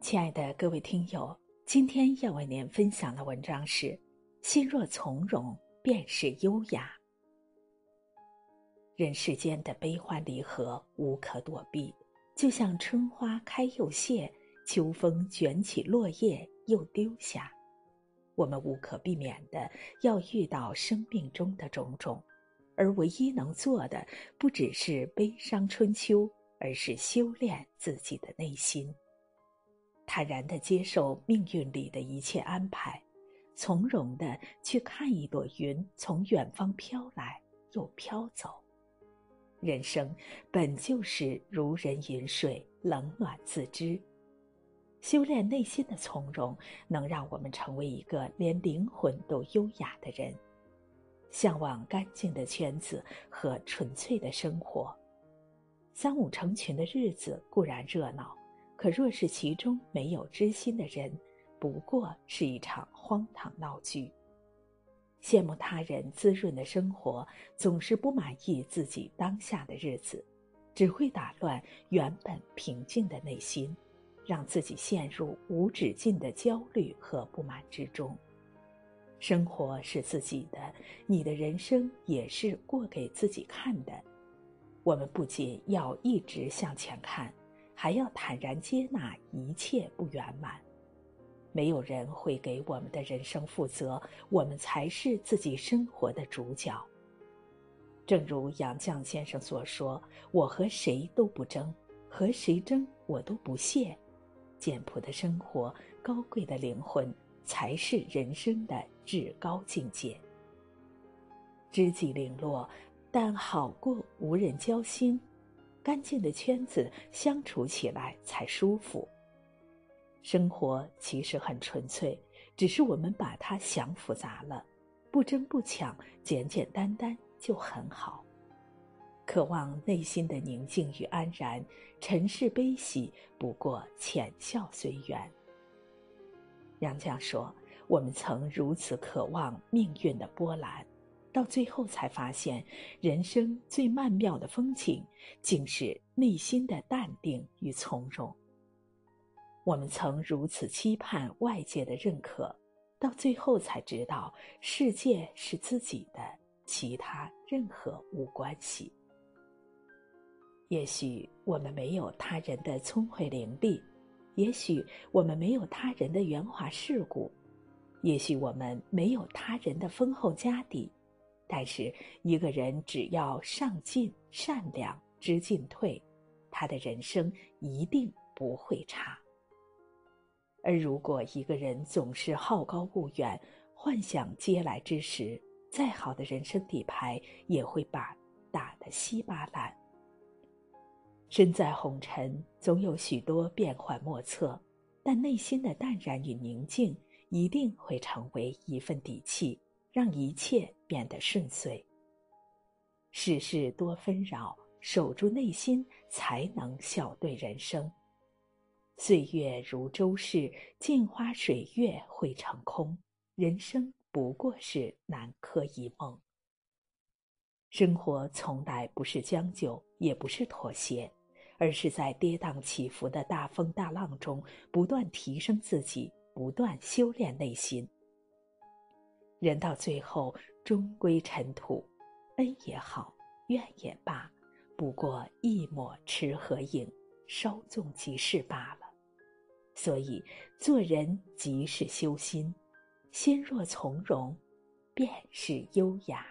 亲爱的各位听友，今天要为您分享的文章是：心若从容，便是优雅。人世间的悲欢离合无可躲避，就像春花开又谢，秋风卷起落叶又丢下。我们无可避免的要遇到生命中的种种，而唯一能做的，不只是悲伤春秋，而是修炼自己的内心。坦然的接受命运里的一切安排，从容的去看一朵云从远方飘来又飘走。人生本就是如人饮水，冷暖自知。修炼内心的从容，能让我们成为一个连灵魂都优雅的人。向往干净的圈子和纯粹的生活。三五成群的日子固然热闹。可若是其中没有知心的人，不过是一场荒唐闹剧。羡慕他人滋润的生活，总是不满意自己当下的日子，只会打乱原本平静的内心，让自己陷入无止境的焦虑和不满之中。生活是自己的，你的人生也是过给自己看的。我们不仅要一直向前看。还要坦然接纳一切不圆满，没有人会给我们的人生负责，我们才是自己生活的主角。正如杨绛先生所说：“我和谁都不争，和谁争我都不屑。”简朴的生活，高贵的灵魂，才是人生的至高境界。知己零落，但好过无人交心。干净的圈子相处起来才舒服。生活其实很纯粹，只是我们把它想复杂了。不争不抢，简简单单就很好。渴望内心的宁静与安然，尘世悲喜不过浅笑随缘。杨绛说：“我们曾如此渴望命运的波澜。”到最后才发现，人生最曼妙的风景，竟是内心的淡定与从容。我们曾如此期盼外界的认可，到最后才知道，世界是自己的，其他任何无关系。也许我们没有他人的聪慧伶俐，也许我们没有他人的圆滑世故，也许我们没有他人的丰厚家底。但是，一个人只要上进、善良、知进退，他的人生一定不会差。而如果一个人总是好高骛远、幻想接来之时，再好的人生底牌也会把打得稀巴烂。身在红尘，总有许多变幻莫测，但内心的淡然与宁静，一定会成为一份底气。让一切变得顺遂。世事多纷扰，守住内心，才能笑对人生。岁月如周逝，镜花水月会成空。人生不过是南柯一梦。生活从来不是将就，也不是妥协，而是在跌宕起伏的大风大浪中，不断提升自己，不断修炼内心。人到最后终归尘土，恩也好，怨也罢，不过一抹池和影，稍纵即逝罢了。所以做人即是修心，心若从容，便是优雅。